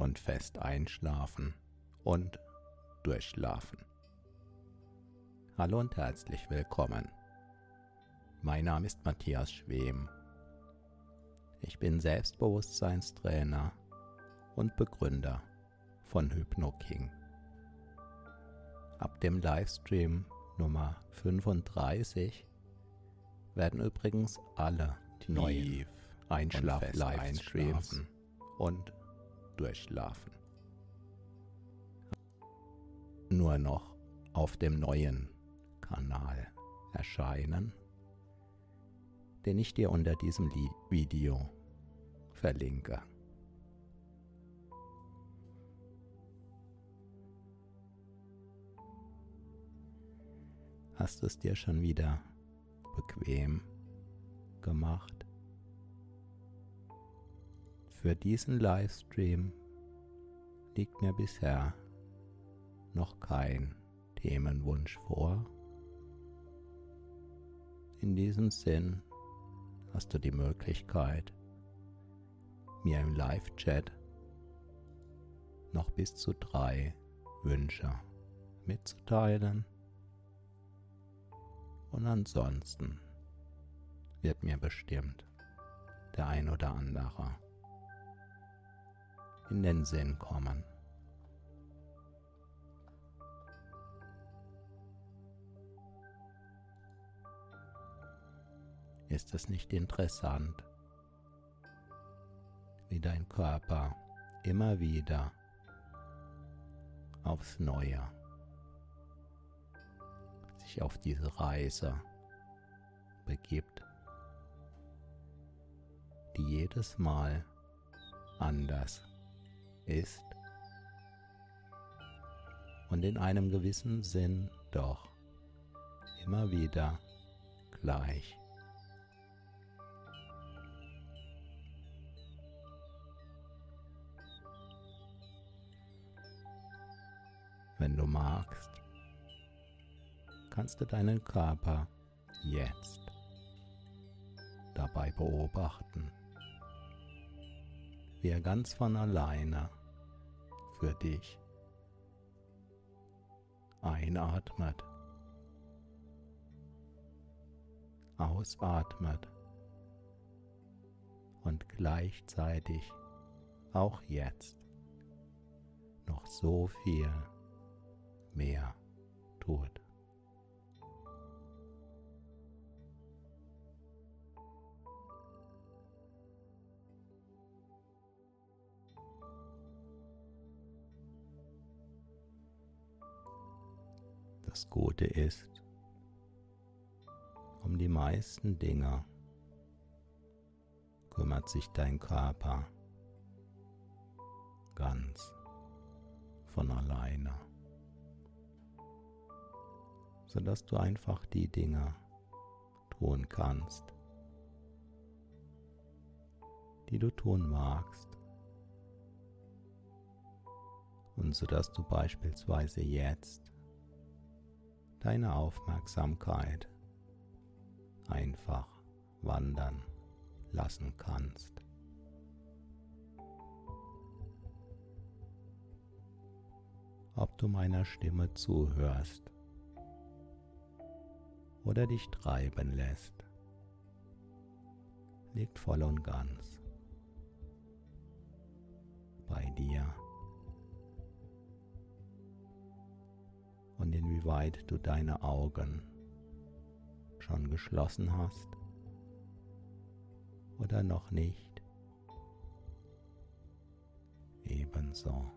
und fest einschlafen und durchschlafen. Hallo und herzlich willkommen. Mein Name ist Matthias Schwem. Ich bin Selbstbewusstseinstrainer und Begründer von HypnoKing. Ab dem Livestream Nummer 35 werden übrigens alle neuen Einschlaf-Livestreams und durchschlafen. Nur noch auf dem neuen Kanal erscheinen, den ich dir unter diesem Video verlinke. Hast du es dir schon wieder bequem gemacht? Für diesen Livestream liegt mir bisher noch kein Themenwunsch vor. In diesem Sinn hast du die Möglichkeit, mir im Live-Chat noch bis zu drei Wünsche mitzuteilen. Und ansonsten wird mir bestimmt der ein oder andere in den Sinn kommen. Ist es nicht interessant, wie dein Körper immer wieder aufs Neue sich auf diese Reise begibt, die jedes Mal anders ist und in einem gewissen Sinn doch immer wieder gleich. Wenn du magst, kannst du deinen Körper jetzt dabei beobachten, wie er ganz von alleine für dich. Einatmet. Ausatmet. Und gleichzeitig auch jetzt noch so viel mehr tut. Das Gute ist, um die meisten Dinge kümmert sich dein Körper ganz von alleine. sodass du einfach die Dinge tun kannst, die du tun magst. Und sodass du beispielsweise jetzt deine Aufmerksamkeit einfach wandern lassen kannst. Ob du meiner Stimme zuhörst oder dich treiben lässt, liegt voll und ganz bei dir. Und inwieweit du deine Augen schon geschlossen hast oder noch nicht, ebenso.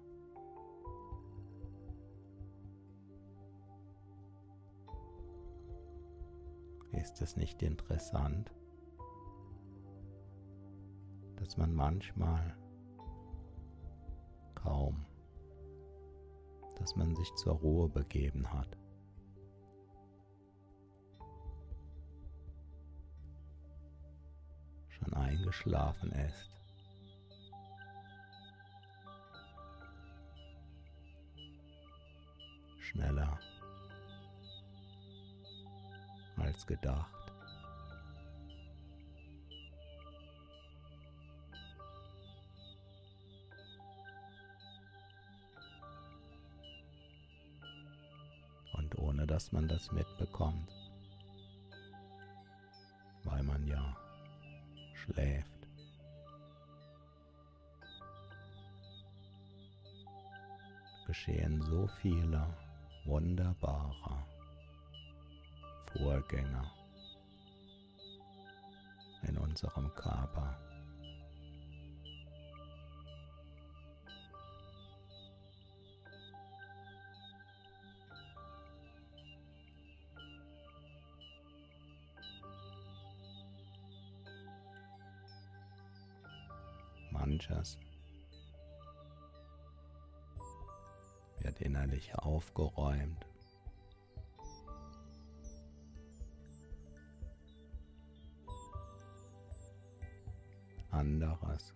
Ist es nicht interessant, dass man manchmal kaum, dass man sich zur Ruhe begeben hat. Schon eingeschlafen ist. Schneller als gedacht. Dass man das mitbekommt, weil man ja schläft. geschehen so viele wunderbare Vorgänge in unserem Körper. Manches wird innerlich aufgeräumt. Anderes.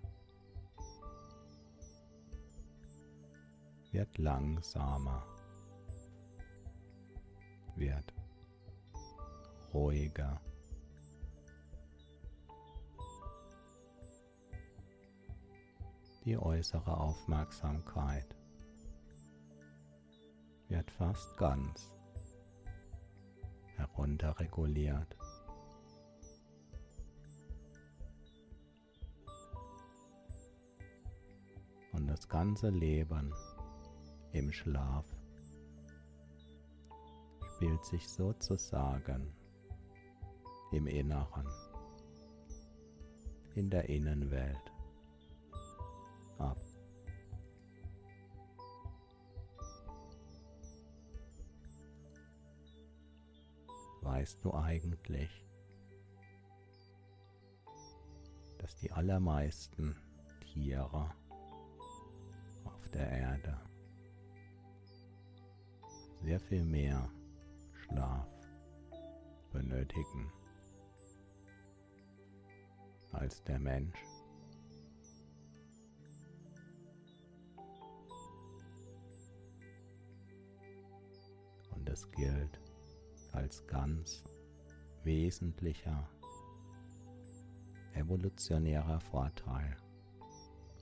Wird langsamer, wird ruhiger. Die äußere Aufmerksamkeit wird fast ganz herunterreguliert. das ganze Leben im Schlaf spielt sich sozusagen im Inneren, in der Innenwelt ab. Weißt du eigentlich, dass die allermeisten Tiere der Erde. Sehr viel mehr Schlaf benötigen als der Mensch. Es gilt als ganz wesentlicher evolutionärer Vorteil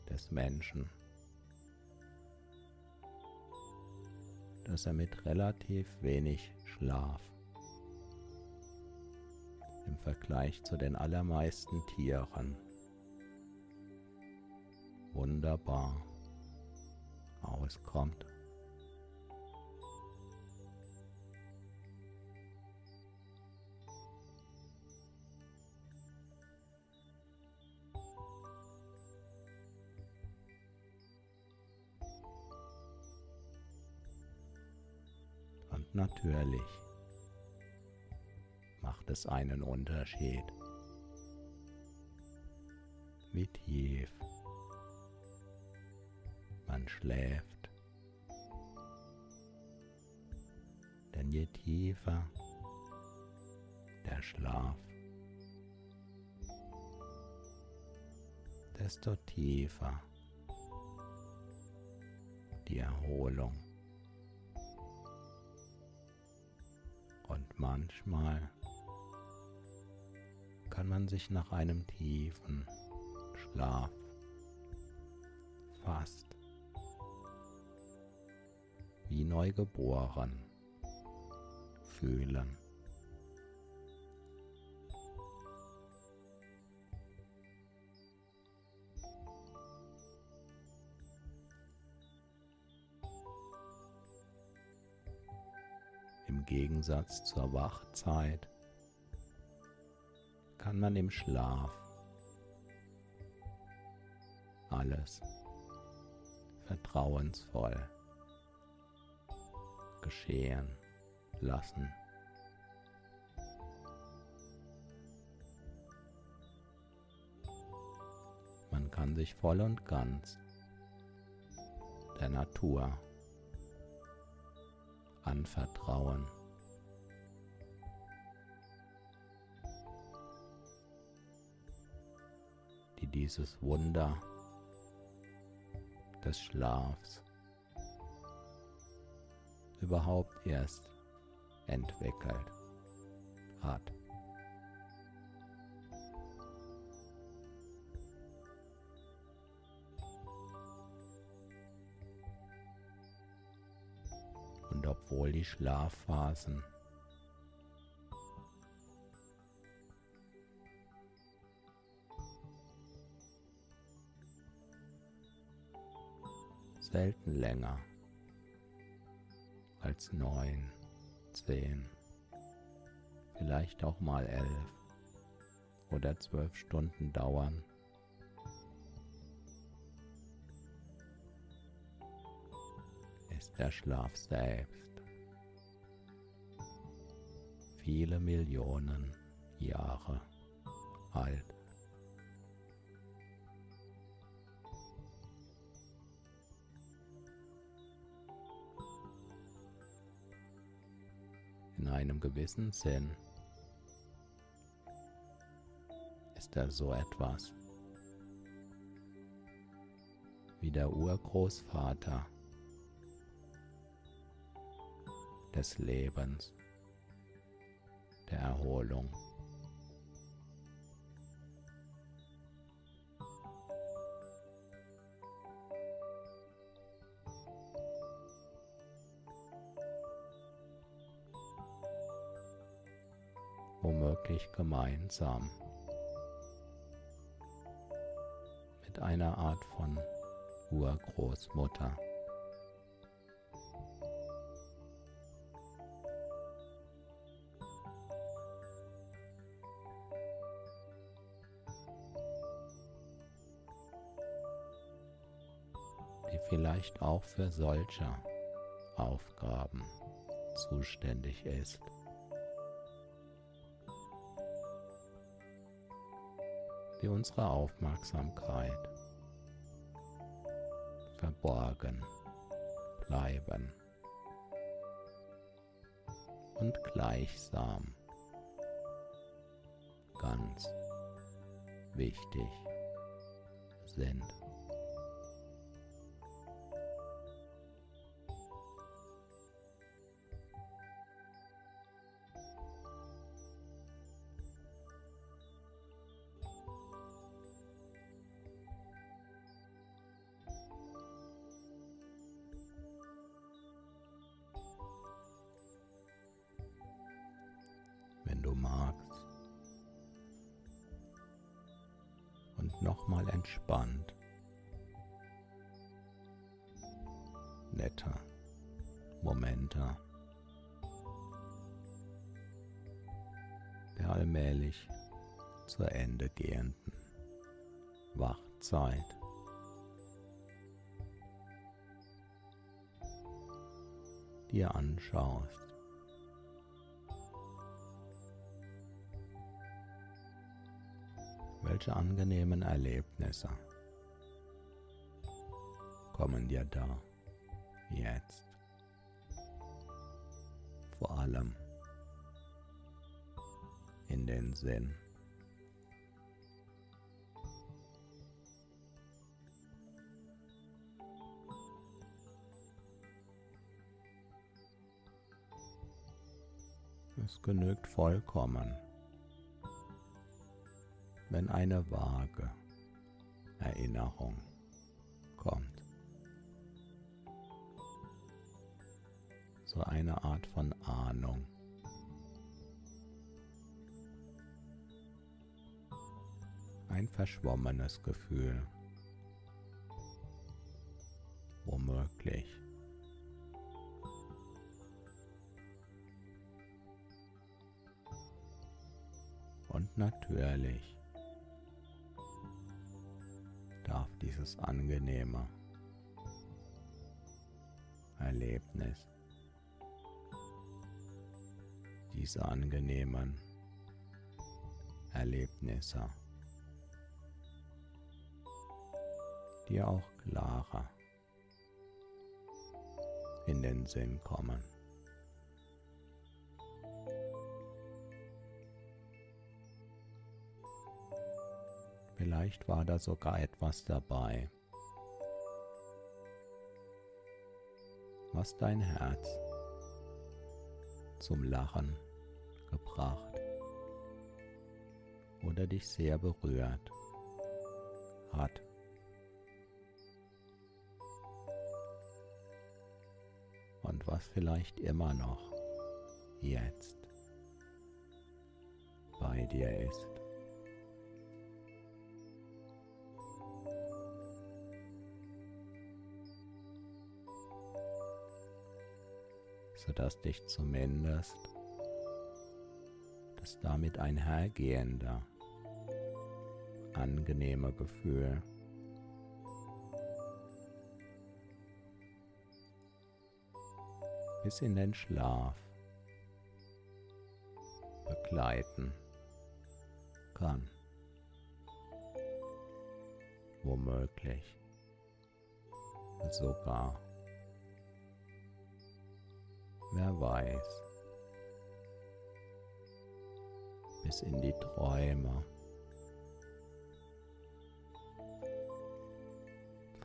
des Menschen. dass er mit relativ wenig Schlaf im Vergleich zu den allermeisten Tieren wunderbar auskommt. Natürlich macht es einen Unterschied, wie tief man schläft. Denn je tiefer der Schlaf, desto tiefer die Erholung. Manchmal kann man sich nach einem tiefen Schlaf fast wie neugeboren fühlen. Im Gegensatz zur Wachzeit kann man im Schlaf alles vertrauensvoll geschehen lassen. Man kann sich voll und ganz der Natur anvertrauen. die dieses Wunder des Schlafs überhaupt erst entwickelt hat. Obwohl die Schlafphasen selten länger als neun, zehn, vielleicht auch mal elf oder zwölf Stunden dauern. Ist der Schlaf selbst viele Millionen Jahre alt. in einem gewissen Sinn ist er so etwas wie der Urgroßvater des Lebens, der Erholung. womöglich gemeinsam mit einer Art von Urgroßmutter. Vielleicht auch für solche Aufgaben zuständig ist. die unsere Aufmerksamkeit verborgen bleiben und gleichsam ganz wichtig sind. Zu Ende gehenden Wachzeit. dir anschaust. Welche angenehmen Erlebnisse kommen dir da jetzt vor allem in den Sinn. Es genügt vollkommen, wenn eine vage Erinnerung kommt. So eine Art von Ahnung. Ein verschwommenes Gefühl. Womöglich. Natürlich darf dieses angenehme Erlebnis, diese angenehmen Erlebnisse dir auch klarer in den Sinn kommen. Vielleicht war da sogar etwas dabei, was dein Herz zum Lachen gebracht oder dich sehr berührt hat. Und was vielleicht immer noch jetzt bei dir ist. Sodass dich zumindest das damit einhergehende angenehme Gefühl bis in den Schlaf begleiten kann. Womöglich sogar wer weiß, bis in die Träume,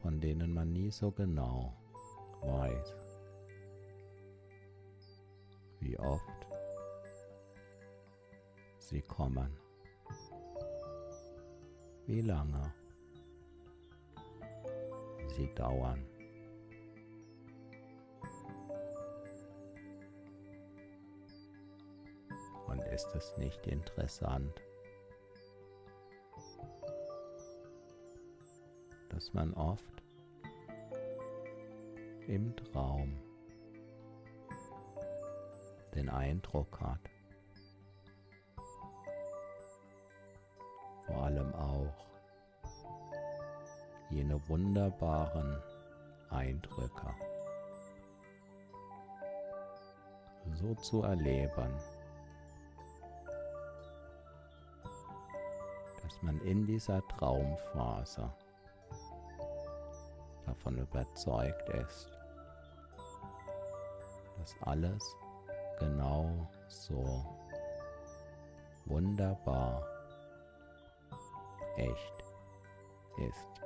von denen man nie so genau weiß, wie oft sie kommen, wie lange sie dauern. Ist es nicht interessant, dass man oft im Traum den Eindruck hat, vor allem auch jene wunderbaren Eindrücke so zu erleben, man in dieser Traumphase davon überzeugt ist, dass alles genau so wunderbar echt ist,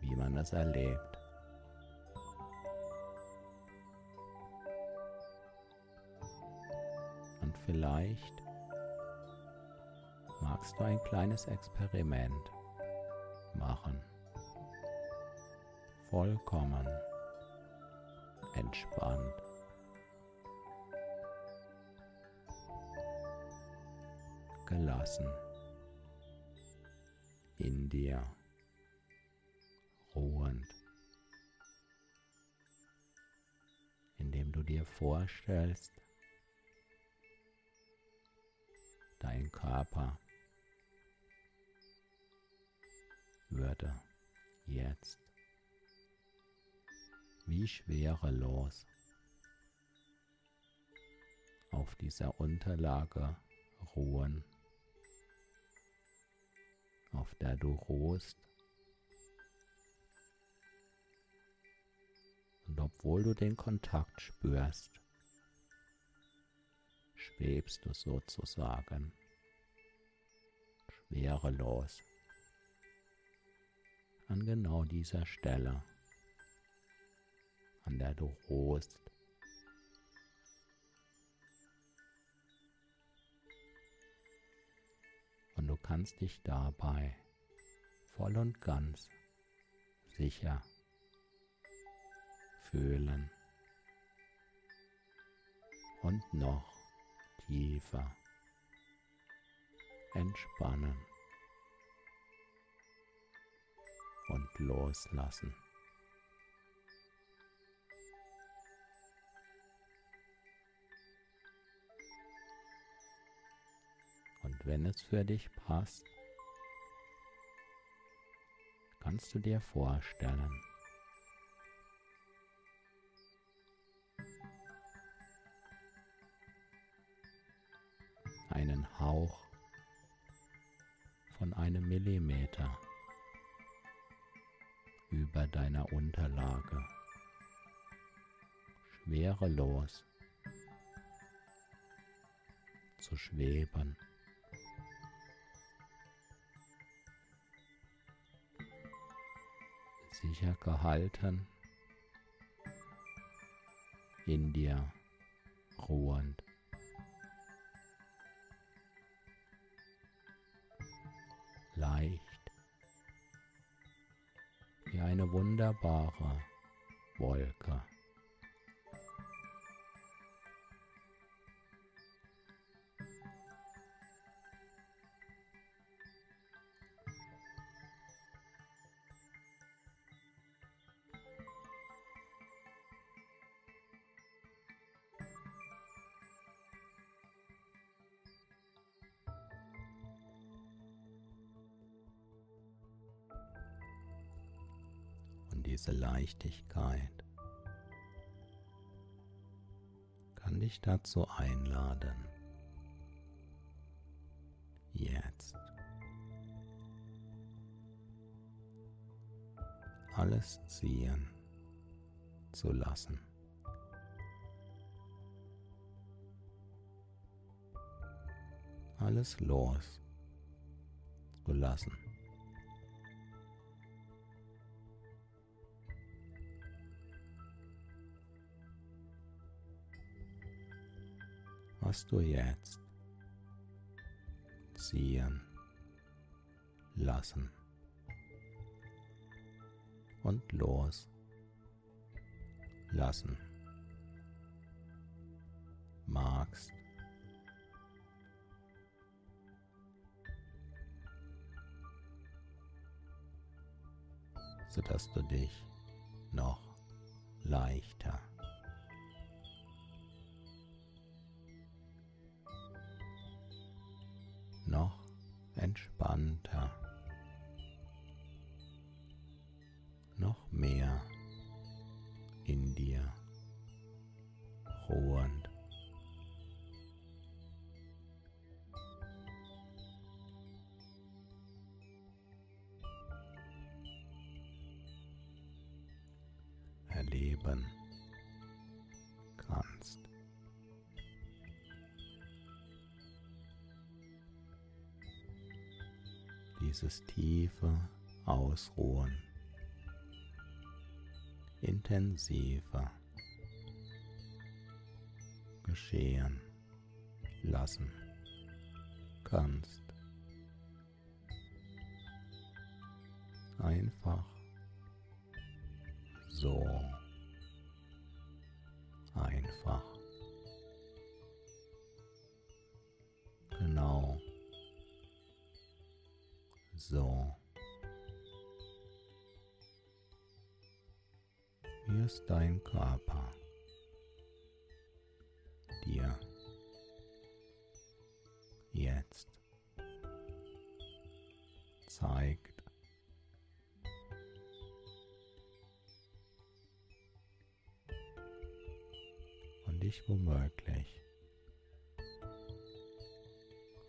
wie man es erlebt. Und vielleicht magst du ein kleines Experiment machen. Vollkommen entspannt. Gelassen in dir ruhend, indem du dir vorstellst, dein Körper würde jetzt. Wie schwerelos auf dieser Unterlage ruhen, auf der du ruhst, Und obwohl du den Kontakt spürst, schwebst du sozusagen. Schwerelos an genau dieser Stelle, an der du ruhst. Und du kannst dich dabei voll und ganz sicher fühlen und noch tiefer entspannen und loslassen. Und wenn es für dich passt, kannst du dir vorstellen, einen Hauch von einem Millimeter über deiner Unterlage, schwerelos zu schweben. Sicher gehalten, in dir ruhend. leicht eine wunderbare Wolke. Diese Leichtigkeit kann dich dazu einladen, jetzt alles ziehen zu lassen. Alles los zu lassen. Was du jetzt ziehen lassen und los lassen magst. sodass du dich noch leichter noch entspannter, noch mehr in dir ruhend. erleben. Dieses tiefe Ausruhen intensiver geschehen lassen kannst. Einfach so einfach. Genau so. Wie ist dein Körper dir jetzt zeigt. Und dich womöglich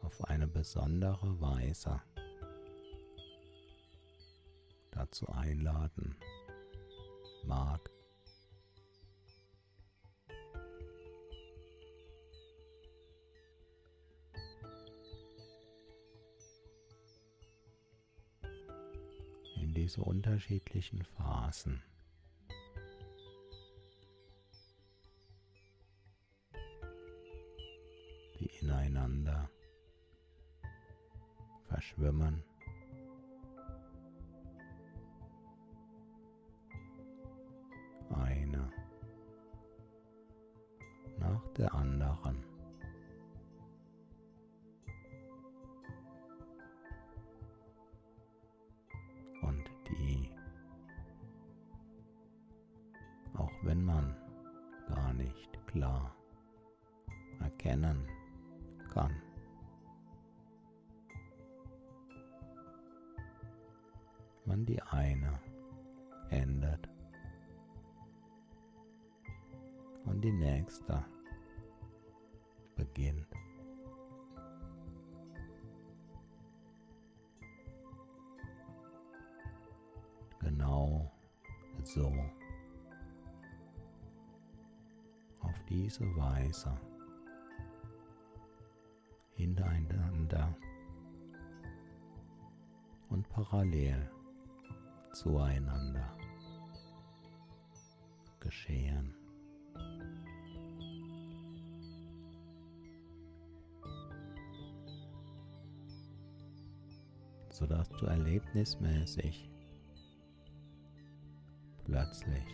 auf eine besondere Weise dazu einladen mag. In diese unterschiedlichen Phasen. die ineinander verschwimmen eine ändert und die nächste beginnt. Genau so. Auf diese Weise hintereinander und parallel zueinander geschehen. sodass du erlebnismäßig plötzlich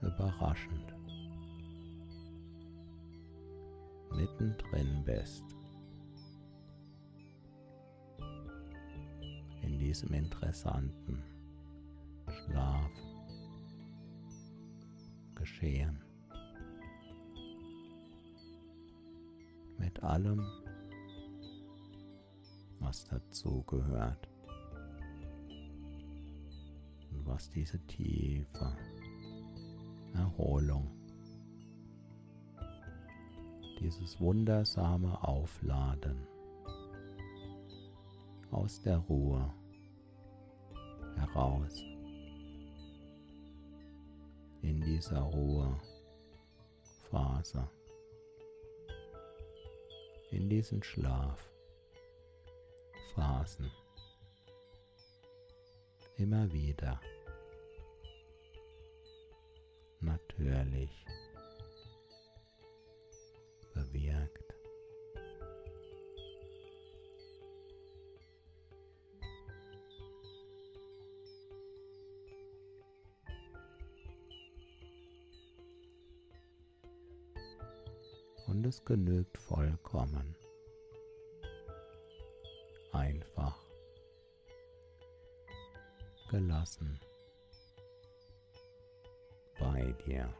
überraschend mittendrin bist. Diesem interessanten Schlaf geschehen. Mit allem, was dazu gehört und was diese tiefe Erholung dieses wundersame Aufladen aus der Ruhe heraus in dieser Ruhephase, in diesen Schlafphasen. Immer wieder. Natürlich. Bewirkt. Es genügt vollkommen. Einfach. Gelassen. Bei dir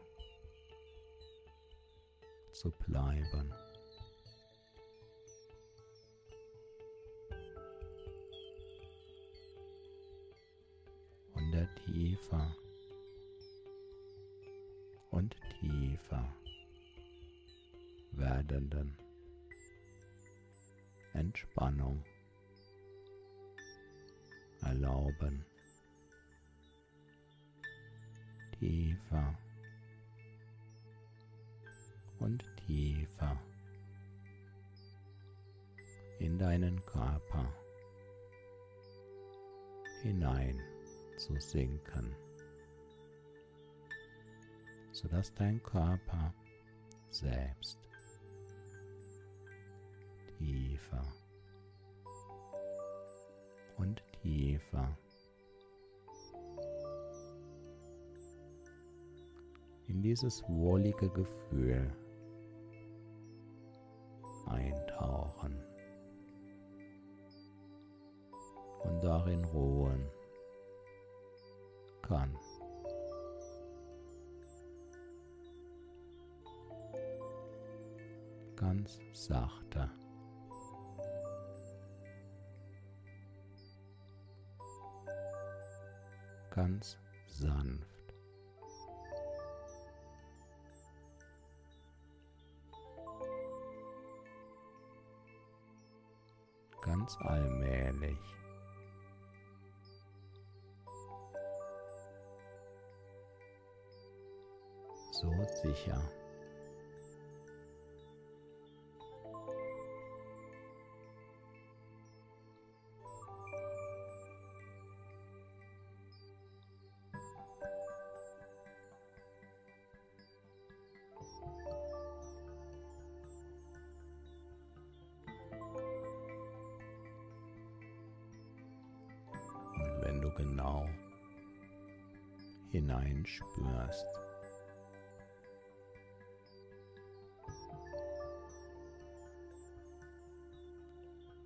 zu bleiben. Und der tiefer und tiefer werdenden Entspannung. Erlauben. Tiefer. Und tiefer. In deinen Körper. Hinein zu sinken, sodass dein Körper selbst tiefer und tiefer in dieses wohlige Gefühl eintauchen und darin ruhen kann. Ganz sachte. Ganz sanft. ganz allmählich. So sicher. Hineinspürst.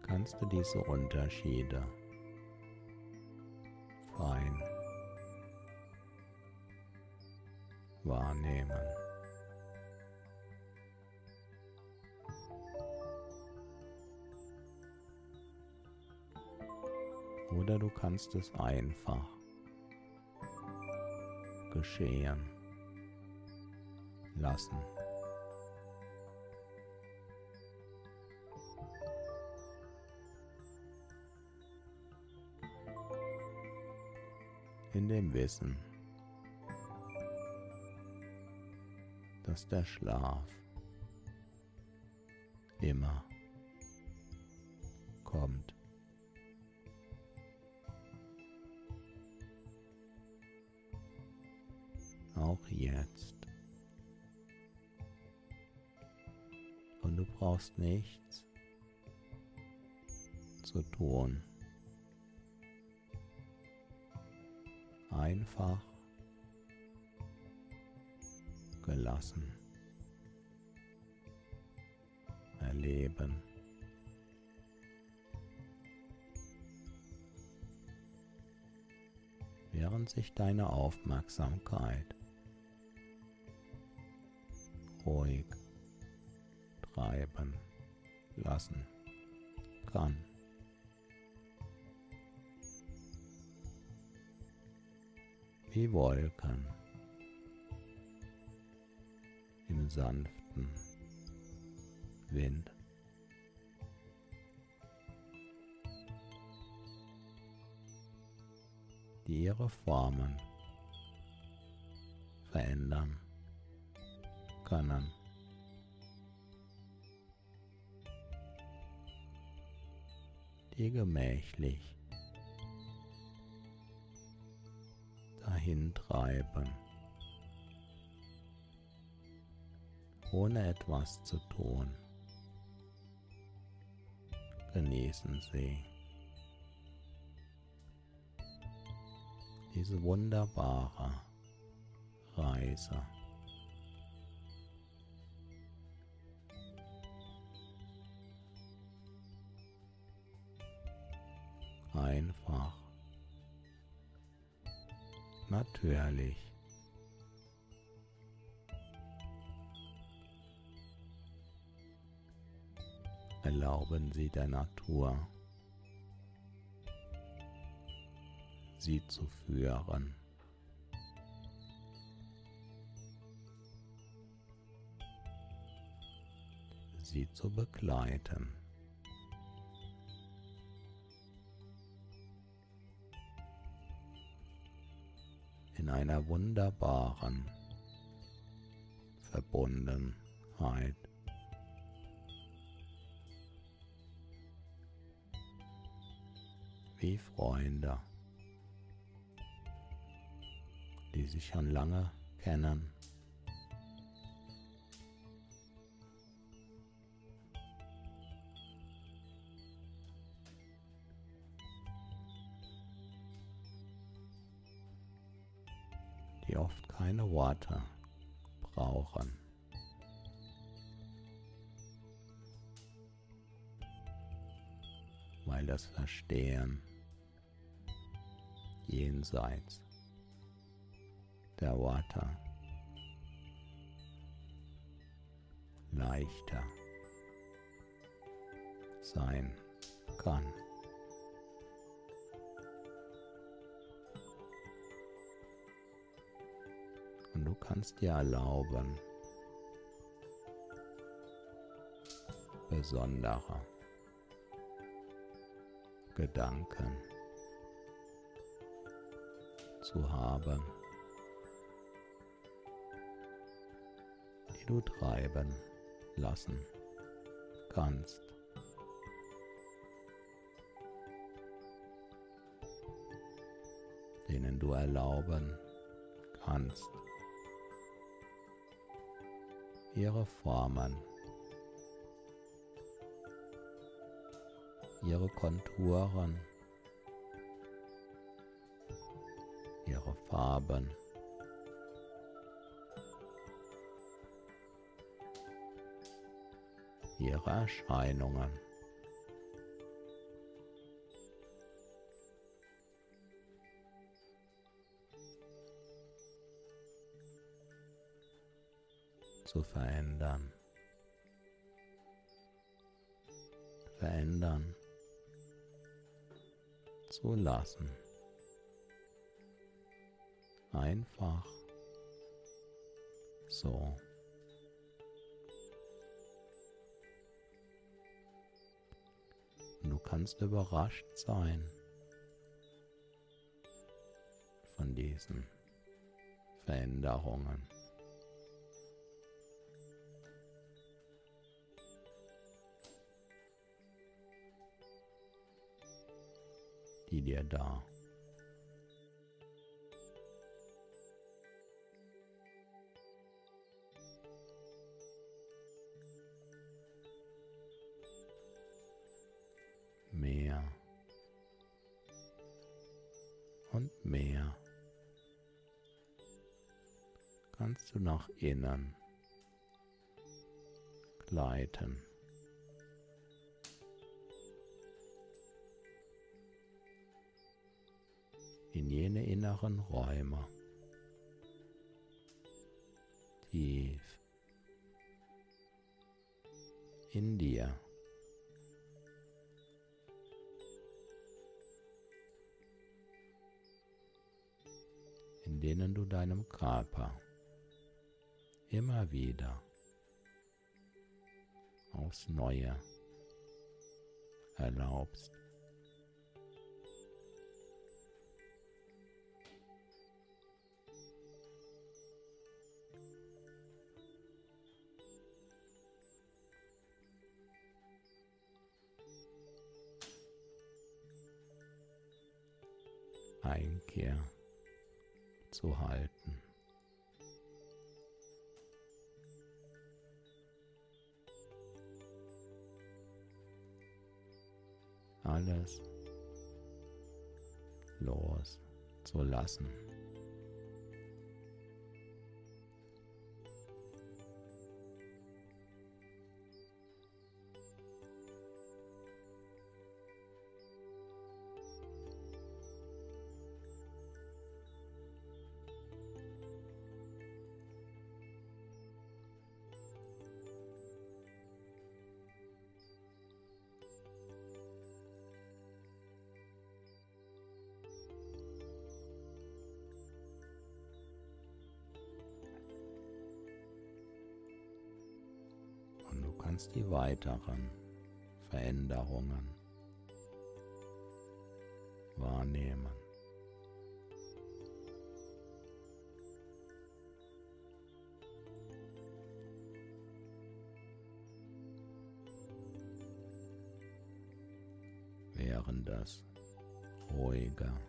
Kannst du diese Unterschiede fein wahrnehmen. Oder du kannst es einfach geschehen lassen. In dem Wissen, dass der Schlaf immer jetzt. Und du brauchst nichts zu tun. Einfach gelassen erleben. Während sich deine Aufmerksamkeit ruhig treiben lassen kann. Wie Wolken im sanften Wind. die ihre Formen verändern können. Die gemächlich dahintreiben. ohne etwas zu tun. Genießen Sie diese wunderbare Reise. Einfach, natürlich. erlauben Sie der Natur, sie zu führen. sie zu begleiten. In einer wunderbaren Verbundenheit wie Freunde, die sich schon lange kennen. Oft keine Worte brauchen. weil das Verstehen jenseits der Worte leichter sein kann. Du kannst dir erlauben, besondere Gedanken zu haben, die du treiben lassen kannst. denen du erlauben kannst, ihre Formen, ihre Konturen ihre Farben. ihre Erscheinungen. Zu verändern. Verändern zu lassen. Einfach so. Und du kannst überrascht sein von diesen Veränderungen. Die dir da. Mehr. Und mehr. Kannst du nach innen gleiten. In jene inneren Räume. Tief in dir. in denen du deinem Körper immer wieder aufs Neue erlaubst, zu halten. Alles loszulassen. Kannst die weiteren Veränderungen wahrnehmen. Während das ruhiger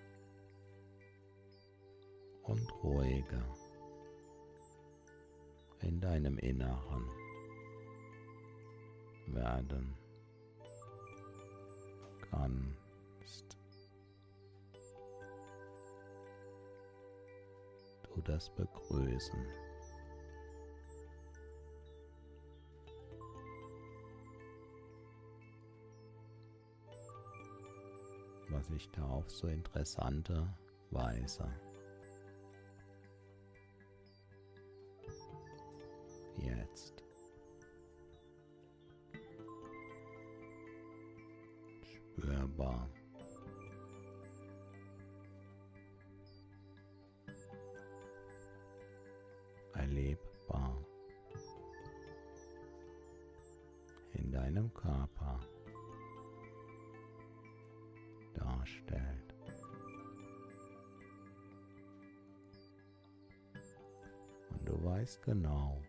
und ruhiger in deinem Inneren werden kannst. Du das begrüßen. was ich da auf so interessante Weise jetzt spürbar. Erlebbar in deinem Körper darstellt. Und du weißt genau,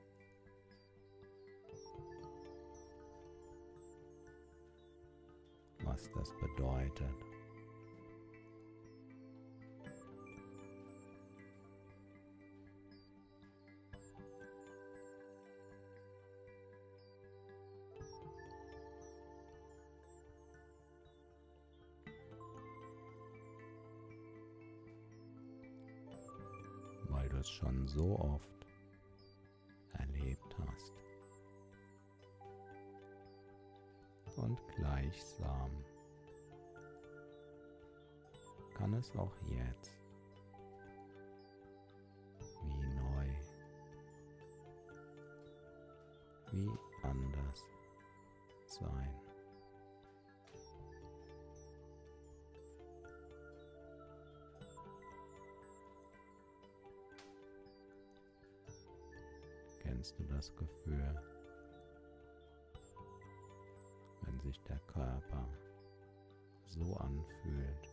was das bedeutet. das schon so oft kann es auch jetzt. Wie neu, wie anders sein. Kennst du das Gefühl, wenn sich der Körper so anfühlt,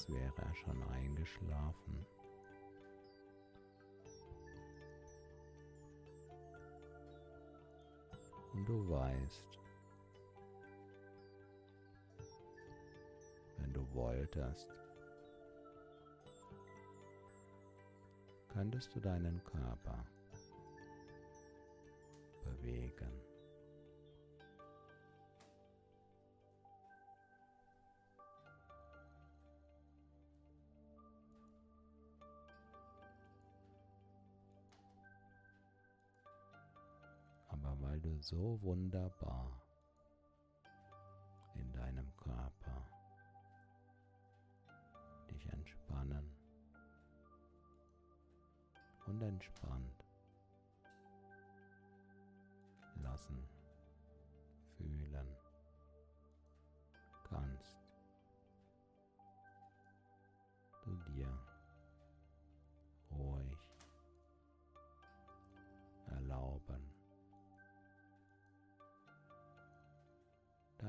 als wäre er schon eingeschlafen? Und du weißt, wenn du wolltest, könntest du deinen Körper bewegen. So wunderbar in deinem Körper dich entspannen und entspannt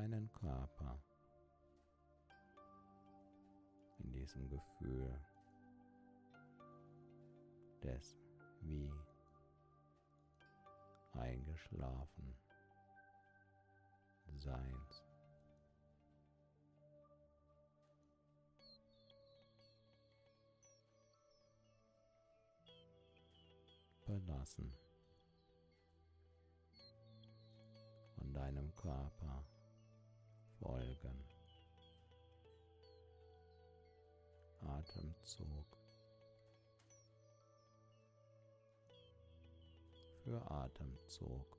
deinen Körper in diesem Gefühl des wie eingeschlafen Seins. Belassen von deinem Körper folgen. Atemzug für Atemzug.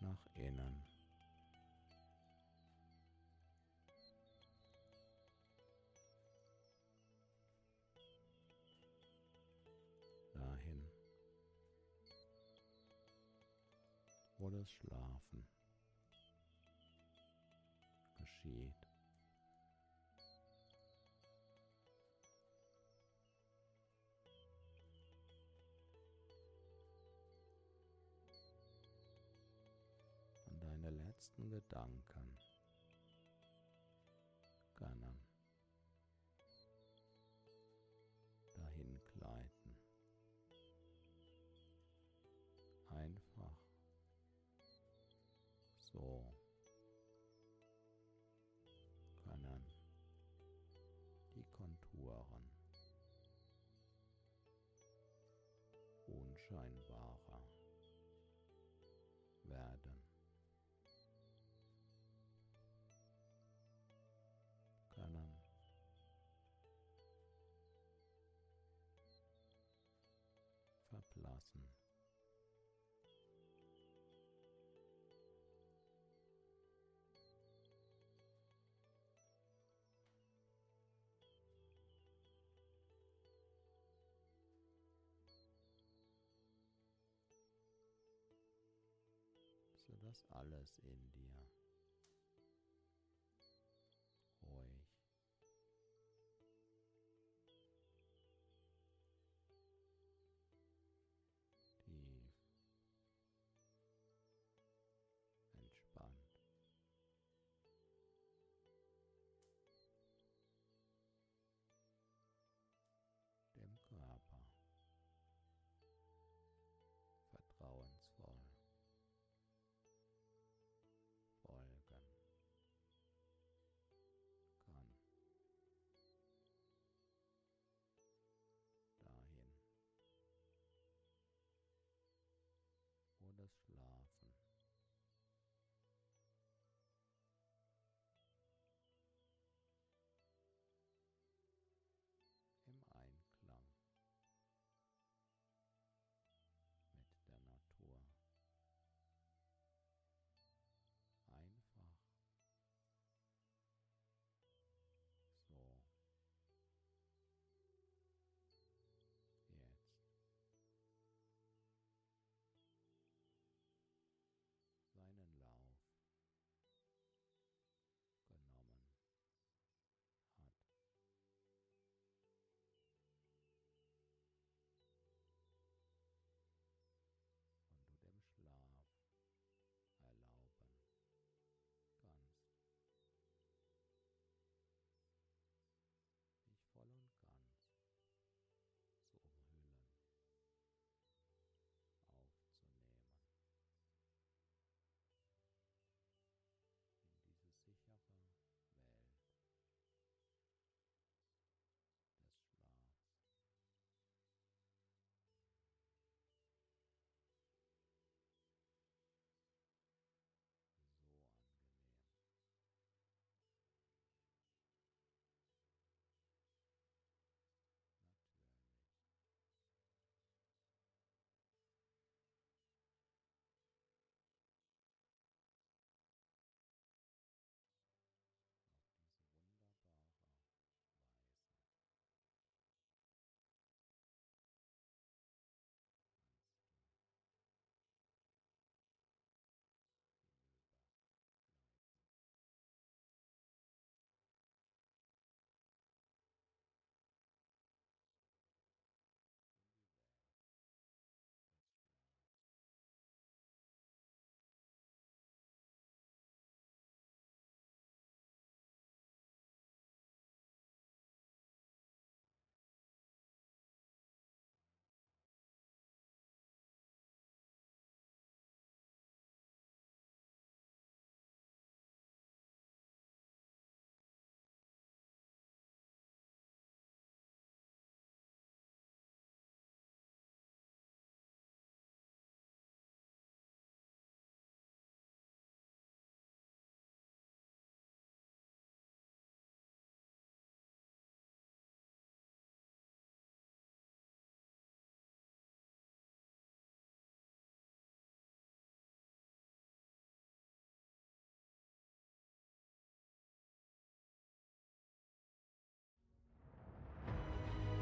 Nach innen. Das Schlafen geschieht. deine letzten Gedanken Schein. So dass alles in dir